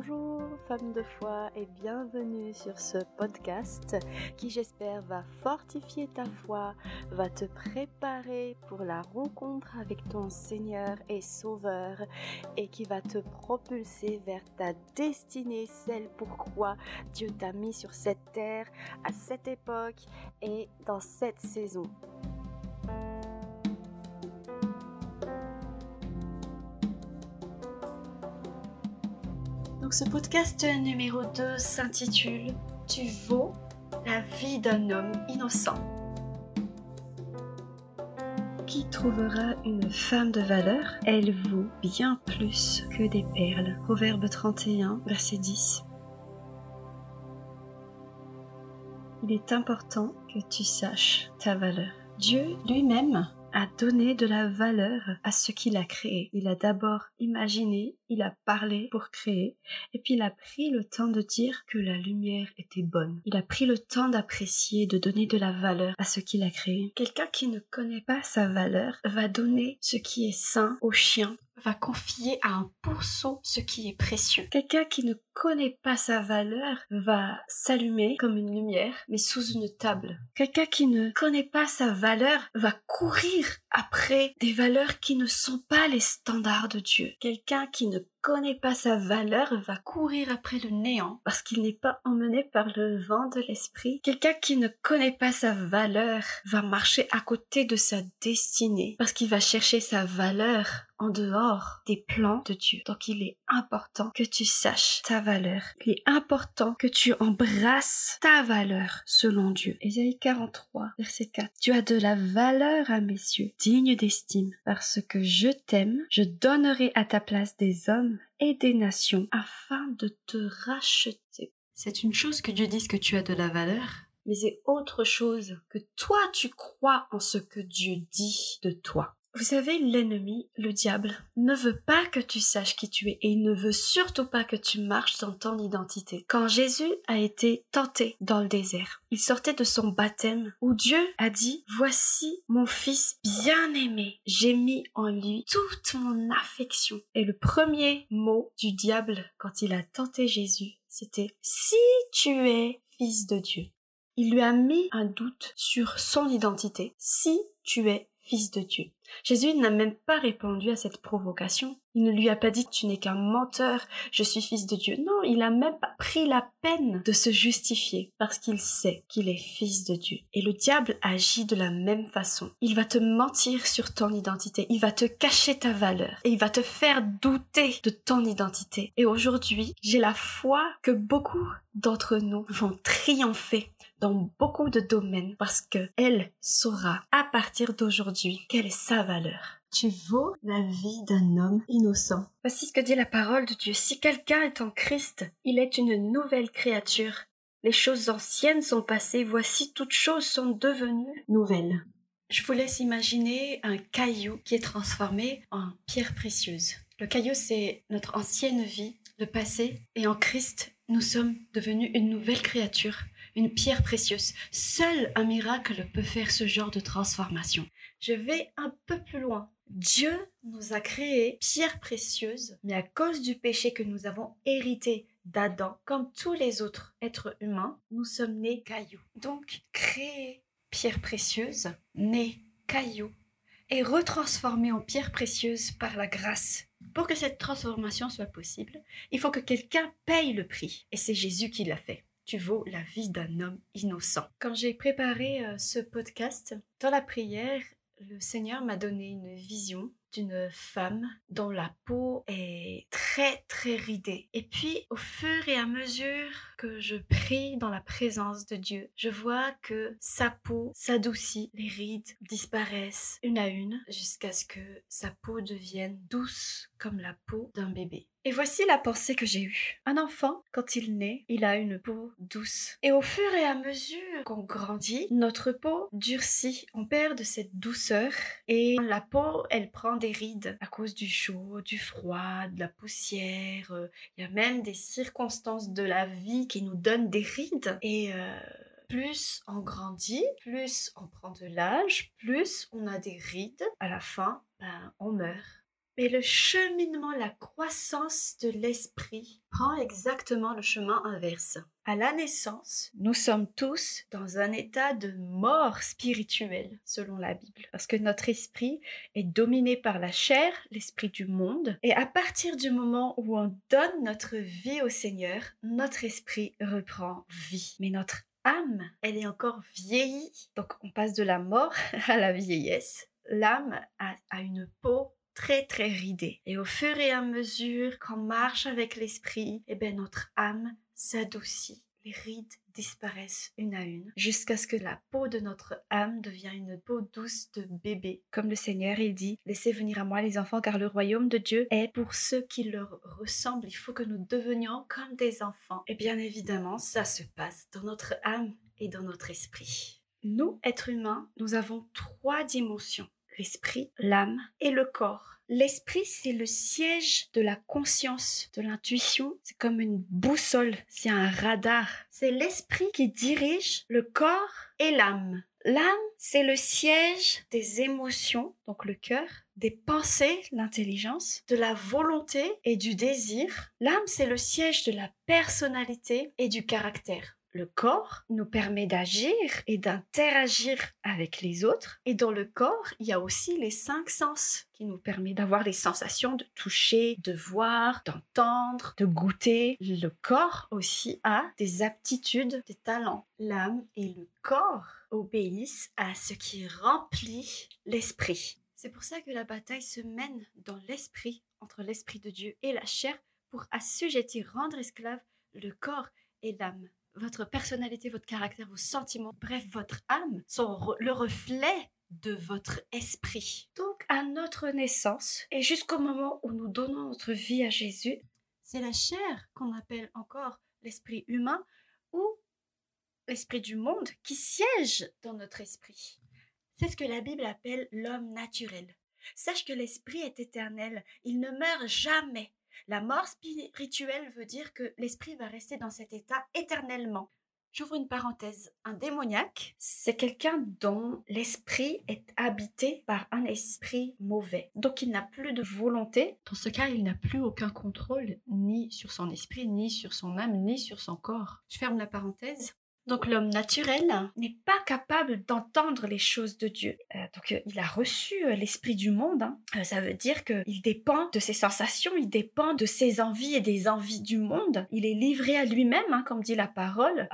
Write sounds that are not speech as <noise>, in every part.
Bonjour femmes de foi et bienvenue sur ce podcast qui j'espère va fortifier ta foi, va te préparer pour la rencontre avec ton Seigneur et Sauveur et qui va te propulser vers ta destinée, celle pourquoi Dieu t'a mis sur cette terre à cette époque et dans cette saison. Ce podcast numéro 2 s'intitule Tu vaux la vie d'un homme innocent. Qui trouvera une femme de valeur? Elle vaut bien plus que des perles. Proverbe 31, verset 10. Il est important que tu saches ta valeur. Dieu lui-même a donné de la valeur à ce qu'il a créé. Il a d'abord imaginé, il a parlé pour créer, et puis il a pris le temps de dire que la lumière était bonne. Il a pris le temps d'apprécier, de donner de la valeur à ce qu'il a créé. Quelqu'un qui ne connaît pas sa valeur va donner ce qui est sain aux chiens, va confier à un pourceau ce qui est précieux. Quelqu'un qui ne connaît pas sa valeur va s'allumer comme une lumière, mais sous une table. Quelqu'un qui ne connaît pas sa valeur va courir après des valeurs qui ne sont pas les standards de Dieu. Quelqu'un qui ne connaît pas sa valeur va courir après le néant parce qu'il n'est pas emmené par le vent de l'esprit. Quelqu'un qui ne connaît pas sa valeur va marcher à côté de sa destinée parce qu'il va chercher sa valeur en dehors des plans de Dieu. Donc il est important que tu saches ta valeur. Il est important que tu embrasses ta valeur selon Dieu. Ésaïe 43, verset 4. Tu as de la valeur à mes yeux, digne d'estime. Parce que je t'aime, je donnerai à ta place des hommes et des nations afin de te racheter. C'est une chose que Dieu dise que tu as de la valeur, mais c'est autre chose que toi tu crois en ce que Dieu dit de toi. Vous savez, l'ennemi, le diable, ne veut pas que tu saches qui tu es et il ne veut surtout pas que tu marches dans ton identité. Quand Jésus a été tenté dans le désert, il sortait de son baptême où Dieu a dit, voici mon fils bien-aimé, j'ai mis en lui toute mon affection. Et le premier mot du diable quand il a tenté Jésus, c'était, si tu es fils de Dieu. Il lui a mis un doute sur son identité. Si tu es fils de Dieu. Jésus n'a même pas répondu à cette provocation. Il ne lui a pas dit tu n'es qu'un menteur, je suis fils de Dieu. Non, il a même pas pris la peine de se justifier parce qu'il sait qu'il est fils de Dieu. Et le diable agit de la même façon. Il va te mentir sur ton identité, il va te cacher ta valeur et il va te faire douter de ton identité. Et aujourd'hui, j'ai la foi que beaucoup d'entre nous vont triompher dans beaucoup de domaines parce que elle saura à partir d'aujourd'hui quelle est sa valeur. Tu vaux la vie d'un homme innocent. Voici ce que dit la parole de Dieu. Si quelqu'un est en Christ, il est une nouvelle créature. Les choses anciennes sont passées, voici toutes choses sont devenues nouvelles. Je vous laisse imaginer un caillou qui est transformé en pierre précieuse. Le caillou, c'est notre ancienne vie, le passé, et en Christ, nous sommes devenus une nouvelle créature une pierre précieuse. Seul un miracle peut faire ce genre de transformation. Je vais un peu plus loin. Dieu nous a créé pierre précieuse, mais à cause du péché que nous avons hérité d'Adam, comme tous les autres êtres humains, nous sommes nés cailloux. Donc, créer pierre précieuse, nés cailloux, et retransformé en pierre précieuse par la grâce. Pour que cette transformation soit possible, il faut que quelqu'un paye le prix, et c'est Jésus qui l'a fait tu vaux la vie d'un homme innocent. Quand j'ai préparé euh, ce podcast, dans la prière, le Seigneur m'a donné une vision d'une femme dont la peau est très très ridée. Et puis au fur et à mesure que je prie dans la présence de Dieu, je vois que sa peau s'adoucit, les rides disparaissent une à une jusqu'à ce que sa peau devienne douce comme la peau d'un bébé. Et voici la pensée que j'ai eue. Un enfant, quand il naît, il a une peau douce. Et au fur et à mesure qu'on grandit, notre peau durcit. On perd de cette douceur et la peau, elle prend des rides à cause du chaud, du froid, de la poussière. Il y a même des circonstances de la vie qui nous donnent des rides. Et euh, plus on grandit, plus on prend de l'âge, plus on a des rides. À la fin, ben, on meurt. Mais le cheminement, la croissance de l'esprit prend exactement le chemin inverse. À la naissance, nous sommes tous dans un état de mort spirituelle, selon la Bible, parce que notre esprit est dominé par la chair, l'esprit du monde, et à partir du moment où on donne notre vie au Seigneur, notre esprit reprend vie. Mais notre âme, elle est encore vieillie, donc on passe de la mort <laughs> à la vieillesse. L'âme a une peau très très ridée. Et au fur et à mesure qu'on marche avec l'esprit, eh bien notre âme s'adoucit. Les rides disparaissent une à une jusqu'à ce que la peau de notre âme devienne une peau douce de bébé. Comme le Seigneur, il dit, laissez venir à moi les enfants car le royaume de Dieu est pour ceux qui leur ressemblent. Il faut que nous devenions comme des enfants. Et bien évidemment, ça se passe dans notre âme et dans notre esprit. Nous, êtres humains, nous avons trois dimensions l'esprit, l'âme et le corps. L'esprit, c'est le siège de la conscience, de l'intuition. C'est comme une boussole, c'est un radar. C'est l'esprit qui dirige le corps et l'âme. L'âme, c'est le siège des émotions, donc le cœur, des pensées, l'intelligence, de la volonté et du désir. L'âme, c'est le siège de la personnalité et du caractère. Le corps nous permet d'agir et d'interagir avec les autres. Et dans le corps, il y a aussi les cinq sens qui nous permettent d'avoir les sensations de toucher, de voir, d'entendre, de goûter. Le corps aussi a des aptitudes, des talents. L'âme et le corps obéissent à ce qui remplit l'esprit. C'est pour ça que la bataille se mène dans l'esprit, entre l'esprit de Dieu et la chair, pour assujettir, rendre esclave le corps et l'âme votre personnalité, votre caractère, vos sentiments, bref, votre âme sont le reflet de votre esprit. Donc, à notre naissance et jusqu'au moment où nous donnons notre vie à Jésus, c'est la chair qu'on appelle encore l'esprit humain ou l'esprit du monde qui siège dans notre esprit. C'est ce que la Bible appelle l'homme naturel. Sache que l'esprit est éternel, il ne meurt jamais. La mort spirituelle veut dire que l'esprit va rester dans cet état éternellement. J'ouvre une parenthèse. Un démoniaque, c'est quelqu'un dont l'esprit est habité par un esprit mauvais. Donc il n'a plus de volonté. Dans ce cas, il n'a plus aucun contrôle ni sur son esprit, ni sur son âme, ni sur son corps. Je ferme la parenthèse. Donc l'homme naturel n'est pas capable d'entendre les choses de Dieu. Euh, donc euh, il a reçu euh, l'esprit du monde. Hein. ça veut dire qu'il dépend de ses sensations, il dépend de ses envies et des envies du monde. Il est livré à lui-même, hein, comme dit la parole.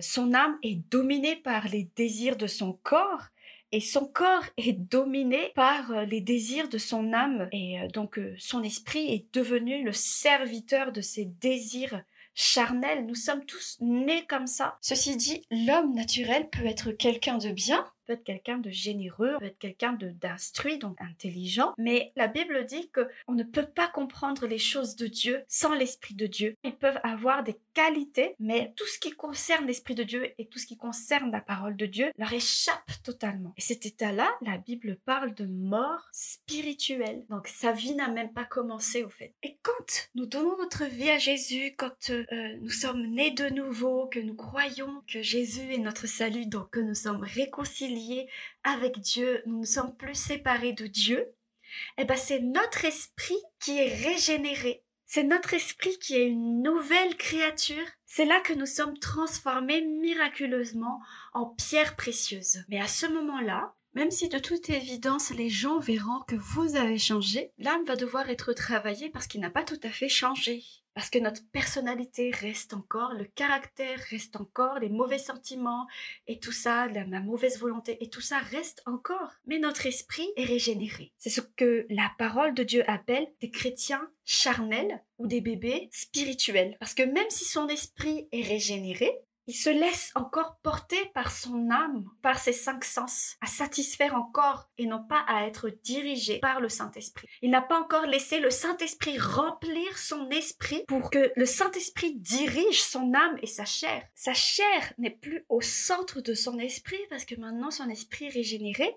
son âme est dominée par les désirs de son corps et son corps est dominé par les désirs de son âme et donc son esprit est devenu le serviteur de ses désirs charnel. Nous sommes tous nés comme ça. Ceci dit, l'homme naturel peut être quelqu'un de bien, être quelqu'un de généreux, peut être quelqu'un d'instruit, donc intelligent. Mais la Bible dit que on ne peut pas comprendre les choses de Dieu sans l'Esprit de Dieu. Ils peuvent avoir des qualités, mais tout ce qui concerne l'Esprit de Dieu et tout ce qui concerne la parole de Dieu leur échappe totalement. Et cet état-là, la Bible parle de mort spirituelle. Donc sa vie n'a même pas commencé au fait. Et quand nous donnons notre vie à Jésus, quand euh, nous sommes nés de nouveau, que nous croyons que Jésus est notre salut, donc que nous sommes réconciliés avec Dieu, nous ne sommes plus séparés de Dieu, eh ben c'est notre esprit qui est régénéré. C'est notre esprit qui est une nouvelle créature. C'est là que nous sommes transformés miraculeusement en pierres précieuses. Mais à ce moment-là, même si de toute évidence les gens verront que vous avez changé, l'âme va devoir être travaillée parce qu'il n'a pas tout à fait changé. Parce que notre personnalité reste encore, le caractère reste encore, les mauvais sentiments et tout ça, la, mauvaise volonté et tout ça reste encore. Mais notre esprit est régénéré. C'est ce que la parole de Dieu appelle des chrétiens charnels ou des bébés spirituels. Parce que même si son esprit est régénéré, il se laisse encore porter par son âme, par ses cinq sens, à satisfaire encore et non pas à être dirigé par le Saint-Esprit. Il n'a pas encore laissé le Saint-Esprit remplir son esprit pour que le Saint-Esprit dirige son âme et sa chair. Sa chair n'est plus au centre de son esprit parce que maintenant son esprit régénéré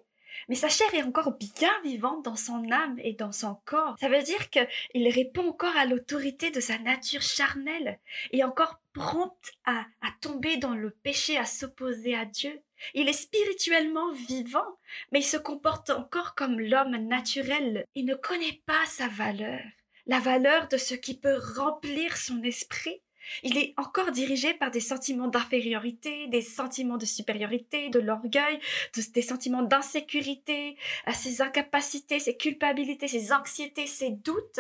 mais sa chair est encore bien vivante dans son âme et dans son corps. Ça veut dire qu'il répond encore à l'autorité de sa nature charnelle et encore prompte à, à tomber dans le péché, à s'opposer à Dieu. Il est spirituellement vivant, mais il se comporte encore comme l'homme naturel. Il ne connaît pas sa valeur, la valeur de ce qui peut remplir son esprit. Il est encore dirigé par des sentiments d'infériorité, des sentiments de supériorité, de l'orgueil, des sentiments d'insécurité, ses incapacités, ses culpabilités, ses anxiétés, ses doutes,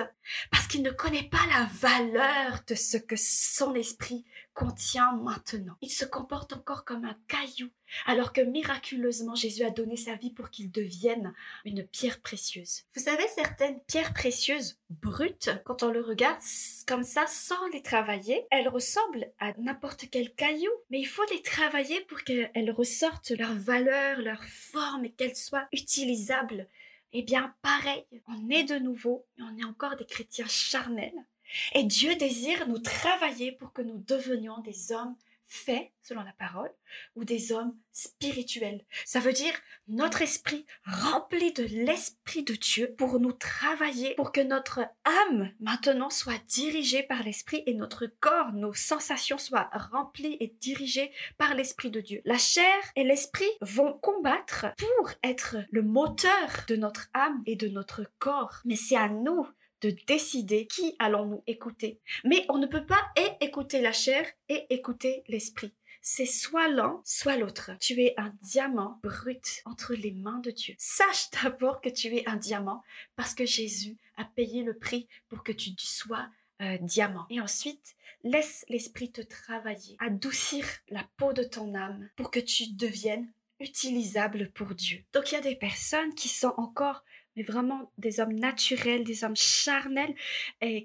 parce qu'il ne connaît pas la valeur de ce que son esprit contient maintenant. Il se comporte encore comme un caillou, alors que miraculeusement Jésus a donné sa vie pour qu'il devienne une pierre précieuse. Vous savez, certaines pierres précieuses brutes, quand on le regarde comme ça sans les travailler, elles ressemblent à n'importe quel caillou, mais il faut les travailler pour qu'elles ressortent leur valeur, leur forme et qu'elles soient utilisables. Eh bien, pareil, on est de nouveau, et on est encore des chrétiens charnels et Dieu désire nous travailler pour que nous devenions des hommes faits selon la parole ou des hommes spirituels. Ça veut dire notre esprit rempli de l'esprit de Dieu pour nous travailler, pour que notre âme maintenant soit dirigée par l'esprit et notre corps, nos sensations soient remplies et dirigées par l'esprit de Dieu. La chair et l'esprit vont combattre pour être le moteur de notre âme et de notre corps. Mais c'est à nous de décider qui allons-nous écouter. Mais on ne peut pas et écouter la chair et écouter l'esprit. C'est soit l'un, soit l'autre. Tu es un diamant brut entre les mains de Dieu. Sache d'abord que tu es un diamant parce que Jésus a payé le prix pour que tu sois un diamant. Et ensuite, laisse l'esprit te travailler, adoucir la peau de ton âme pour que tu deviennes utilisable pour Dieu. Donc il y a des personnes qui sont encore mais vraiment des hommes naturels, des hommes charnels,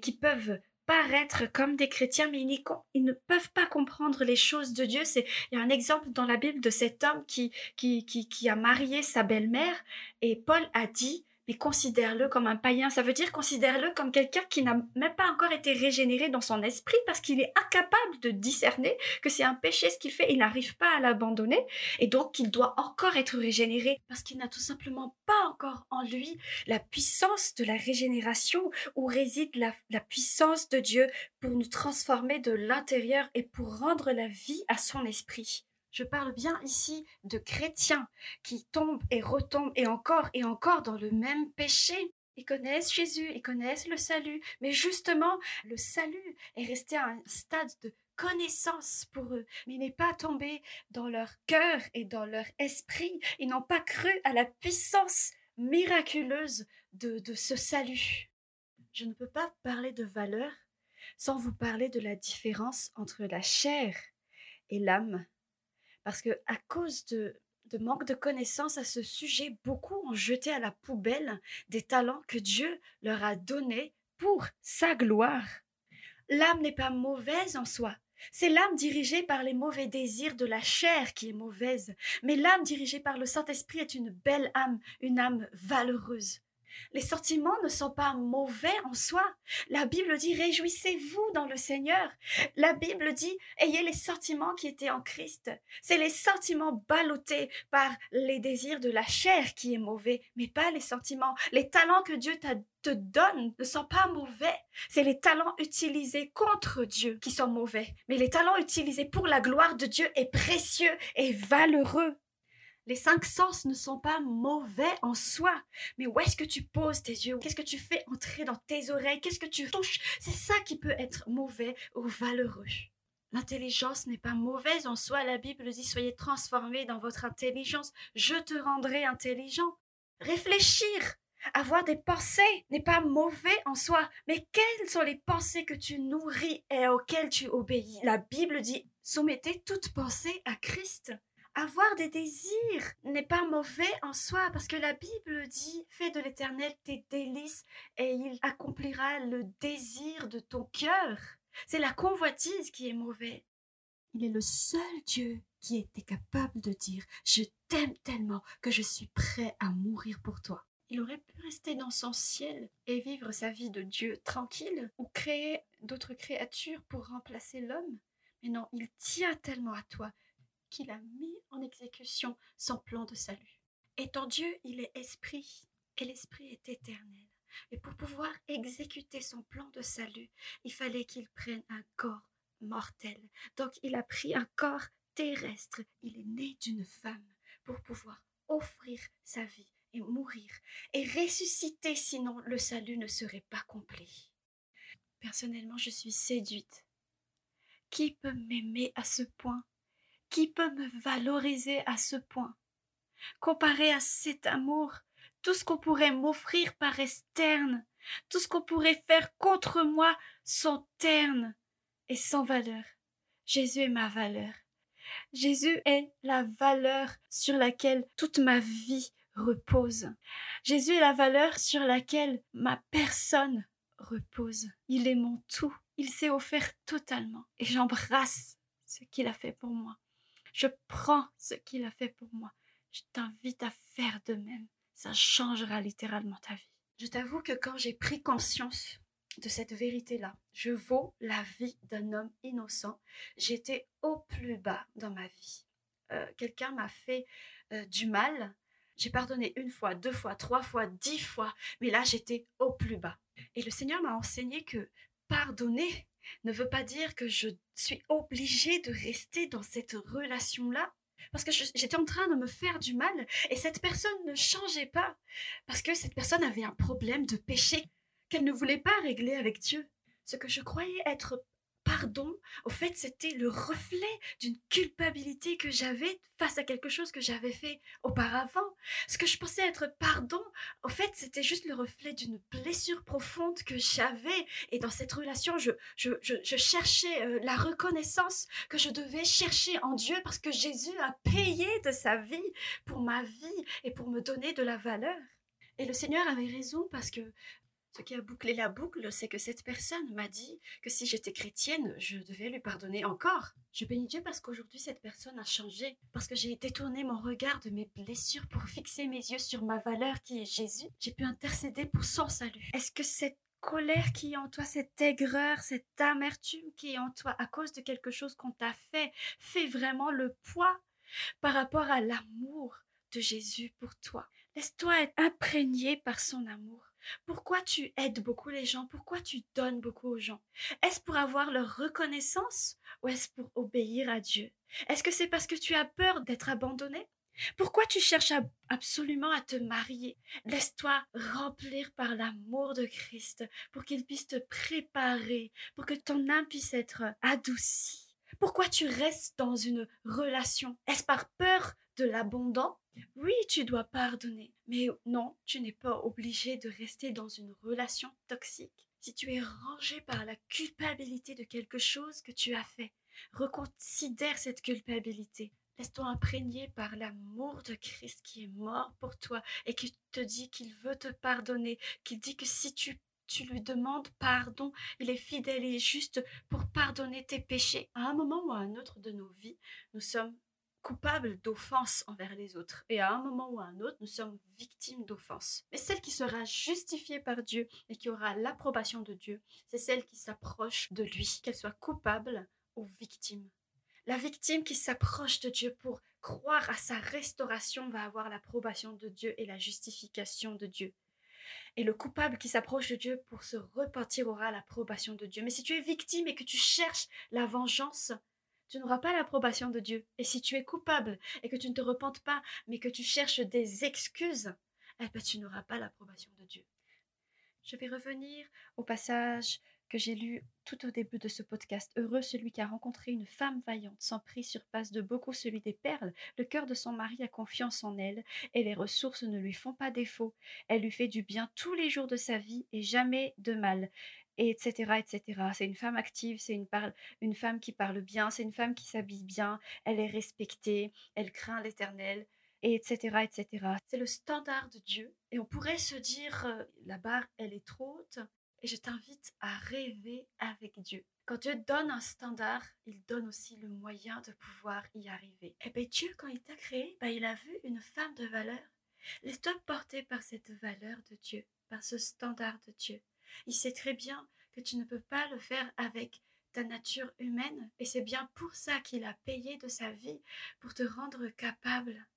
qui peuvent paraître comme des chrétiens, mais ils, ne peuvent pas comprendre les choses de Dieu. C'est, il y a un exemple dans la Bible de cet homme qui, qui, qui a marié sa belle-mère, et Paul a dit, mais considère-le comme un païen. Ça veut dire considère-le comme quelqu'un qui n'a même pas encore été régénéré dans son esprit parce qu'il est incapable de discerner que c'est un péché ce qu'il fait. Il n'arrive pas à l'abandonner et donc il doit encore être régénéré parce qu'il n'a tout simplement pas encore en lui la puissance de la régénération où réside la, la puissance de Dieu pour nous transformer de l'intérieur et pour rendre la vie à son esprit. Je parle bien ici de chrétiens qui tombent et retombent et encore et encore dans le même péché. Ils connaissent Jésus, ils connaissent le salut, mais justement, le salut est resté à un stade de connaissance pour eux, mais n'est pas tombé dans leur cœur et dans leur esprit. Ils n'ont pas cru à la puissance miraculeuse de, de ce salut. Je ne peux pas parler de valeur sans vous parler de la différence entre la chair et l'âme parce que à cause de, de manque de connaissances à ce sujet, beaucoup ont jeté à la poubelle des talents que Dieu leur a donnés pour sa gloire. L'âme n'est pas mauvaise en soi. C'est l'âme dirigée par les mauvais désirs de la chair qui est mauvaise. Mais l'âme dirigée par le Saint-Esprit est une belle âme, une âme valeureuse. Les sentiments ne sont pas mauvais en soi. La Bible dit réjouissez-vous dans le Seigneur. La Bible dit ayez les sentiments qui étaient en Christ. C'est les sentiments ballottés par les désirs de la chair qui est mauvais, mais pas les sentiments. Les talents que Dieu te donne ne sont pas mauvais. C'est les talents utilisés contre Dieu qui sont mauvais. Mais les talents utilisés pour la gloire de Dieu est précieux et valeureux. Les cinq sens ne sont pas mauvais en soi, mais où est-ce que tu poses tes yeux? Qu'est-ce que tu fais entrer dans tes oreilles? Qu'est-ce que tu touches? C'est ça qui peut être mauvais ou valeureux. L'intelligence n'est pas mauvaise en soi. La Bible dit soyez transformés dans votre intelligence. Je te rendrai intelligent. Réfléchir, avoir des pensées n'est pas mauvais en soi, mais quelles sont les pensées que tu nourris et auxquelles tu obéis? La Bible dit soumettez toute pensée à Christ. Avoir des désirs n'est pas mauvais en soi parce que la Bible dit fais de l'éternel tes délices et il accomplira le désir de ton cœur. C'est la convoitise qui est mauvais. Il est le seul Dieu qui était capable de dire je t'aime tellement que je suis prêt à mourir pour toi. Il aurait pu rester dans son ciel et vivre sa vie de Dieu tranquille ou créer d'autres créatures pour remplacer l'homme. Mais non, il tient tellement à toi qu'il a mis en exécution son plan de salut. Étant Dieu, il est esprit, et l'esprit est éternel. Et pour pouvoir exécuter son plan de salut, il fallait qu'il prenne un corps mortel. Donc il a pris un corps terrestre, il est né d'une femme pour pouvoir offrir sa vie et mourir et ressusciter, sinon le salut ne serait pas complet. Personnellement, je suis séduite. Qui peut m'aimer à ce point Qui peut me valoriser à ce point? Comparé à cet amour, tout ce qu'on pourrait m'offrir paraît terne, tout ce qu'on pourrait faire contre moi sont ternes et sans valeur. Jésus est ma valeur. Jésus est la valeur sur laquelle toute ma vie repose. Jésus est la valeur sur laquelle ma personne repose. Il est mon tout. Il s'est offert totalement. Et j'embrasse ce qu'il a fait pour moi. Je prends ce qu'il a fait pour moi. Je t'invite à faire de même. Ça changera littéralement ta vie. Je t'avoue que quand j'ai pris conscience de cette vérité-là, je vaux la vie d'un homme innocent. J'étais au plus bas dans ma vie. Euh, quelqu'un m'a fait euh, du mal. J'ai pardonné une fois, deux fois, trois fois, dix fois, mais là j'étais au plus bas. Et le Seigneur m'a enseigné que pardonner ne veut pas dire que je suis obligée de rester dans cette relation-là parce que j'étais en train de me faire du mal et cette personne ne changeait pas parce que cette personne avait un problème de péché qu'elle ne voulait pas régler avec Dieu. Ce que je croyais être pardon, au fait, c'était le reflet d'une culpabilité que j'avais face à quelque chose que j'avais fait auparavant. Ce que je pensais être pardon, au fait, c'était juste le reflet d'une blessure profonde que j'avais. Et dans cette relation, je, je, je, cherchais euh, la reconnaissance que je devais chercher en Dieu parce que Jésus a payé de sa vie pour ma vie et pour me donner de la valeur. Et le Seigneur avait raison parce que ce qui a bouclé la boucle, c'est que cette personne m'a dit que si j'étais chrétienne, je devais lui pardonner encore. Je bénis Dieu parce qu'aujourd'hui, cette personne a changé, parce que j'ai détourné mon regard de mes blessures pour fixer mes yeux sur ma valeur qui est Jésus. J'ai pu intercéder pour son salut. Est-ce que cette colère qui est en toi, cette aigreur, cette amertume qui est en toi à cause de quelque chose qu'on t'a fait, fait vraiment le poids par rapport à l'amour de Jésus pour toi? Laisse-toi être imprégné par son amour. Pourquoi tu aides beaucoup les gens? Pourquoi tu donnes beaucoup aux gens? Est-ce pour avoir leur reconnaissance ou est-ce pour obéir à Dieu? Est-ce que c'est parce que tu as peur d'être abandonné? Pourquoi tu cherches absolument à te marier? Laisse-toi remplir par l'amour de Christ pour qu'il puisse te préparer, pour que ton âme puisse être adoucie. Pourquoi tu restes dans une relation? Est-ce par peur de l'abondant oui, tu dois pardonner, mais non, tu n'es pas obligé de rester dans une relation toxique. Si tu es rangé par la culpabilité de quelque chose que tu as fait, reconsidère cette culpabilité. Laisse-toi imprégner par l'amour de Christ qui est mort pour toi et qui te dit qu'il veut te pardonner, qu'il dit que si tu tu lui demandes pardon, il est fidèle et juste pour pardonner tes péchés. À un moment ou à un autre de nos vies, nous sommes coupable d'offense envers les autres. Et à un moment ou à un autre, nous sommes victimes d'offense. Mais celle qui sera justifiée par Dieu et qui aura l'approbation de Dieu, c'est celle qui s'approche de lui, qu'elle soit coupable ou victime. La victime qui s'approche de Dieu pour croire à sa restauration va avoir l'approbation de Dieu et la justification de Dieu. Et le coupable qui s'approche de Dieu pour se repentir aura l'approbation de Dieu. Mais si tu es victime et que tu cherches la vengeance, tu n'auras pas l'approbation de Dieu. Et si tu es coupable et que tu ne te repentes pas, mais que tu cherches des excuses, eh ben, tu n'auras pas l'approbation de Dieu. Je vais revenir au passage que j'ai lu tout au début de ce podcast. Heureux celui qui a rencontré une femme vaillante. Son prix surpasse de beaucoup celui des perles. Le cœur de son mari a confiance en elle, et les ressources ne lui font pas défaut. Elle lui fait du bien tous les jours de sa vie et jamais de mal etc., etc. C'est une femme active, c'est une, une femme qui parle bien, c'est une femme qui s'habille bien, elle est respectée, elle craint l'éternel, etc., etc. C'est le standard de Dieu. Et on pourrait se dire, la barre, elle est trop haute. Et je t'invite à rêver avec Dieu. Quand Dieu donne un standard, il donne aussi le moyen de pouvoir y arriver. Et bien Dieu, quand il t'a créé, ben, il a vu une femme de valeur. Laisse-toi porter par cette valeur de Dieu, par ce standard de Dieu. Il sait très bien que tu ne peux pas le faire avec ta nature humaine et c'est bien pour ça qu'il a payé de sa vie pour te rendre capable.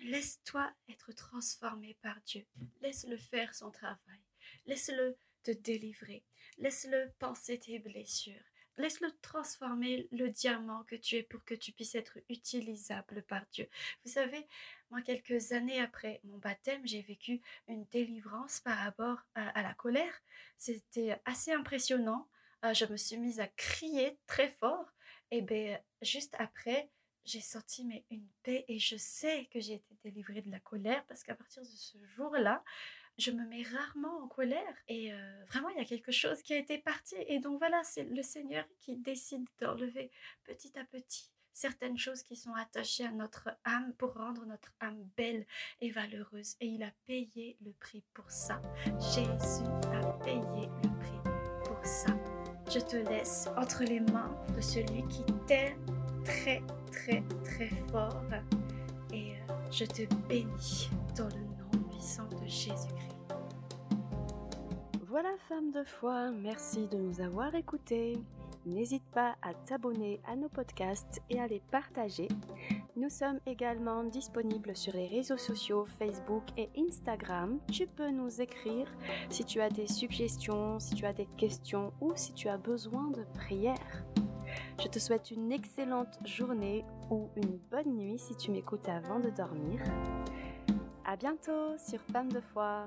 Laisse-toi être transformé par Dieu. Laisse-le faire son travail. Laisse-le te délivrer. Laisse-le penser tes blessures. Laisse-le transformer le diamant que tu es pour que tu puisses être utilisable par Dieu. Vous savez, moi, quelques années après mon baptême, j'ai vécu une délivrance par rapport à, la colère. C'était assez impressionnant. Euh, je me suis mise à crier très fort. Et bien, juste après, j'ai senti une paix et je sais que j'ai été délivrée de la colère parce qu'à partir de ce jour-là, je me mets rarement en colère et euh, vraiment il y a quelque chose qui a été parti et donc voilà c'est le Seigneur qui décide d'enlever petit à petit certaines choses qui sont attachées à notre âme pour rendre notre âme belle et valeureuse et il a payé le prix pour ça. Jésus a payé le prix pour ça. Je te laisse entre les mains de celui qui t'aime très très très fort et euh, je te bénis dans le nom de Jésus-Christ. Voilà femme de foi, merci de nous avoir écoutés. N'hésite pas à t'abonner à nos podcasts et à les partager. Nous sommes également disponibles sur les réseaux sociaux Facebook et Instagram. Tu peux nous écrire si tu as des suggestions, si tu as des questions ou si tu as besoin de prières. Je te souhaite une excellente journée ou une bonne nuit si tu m'écoutes avant de dormir. À bientôt sur Femme de foi.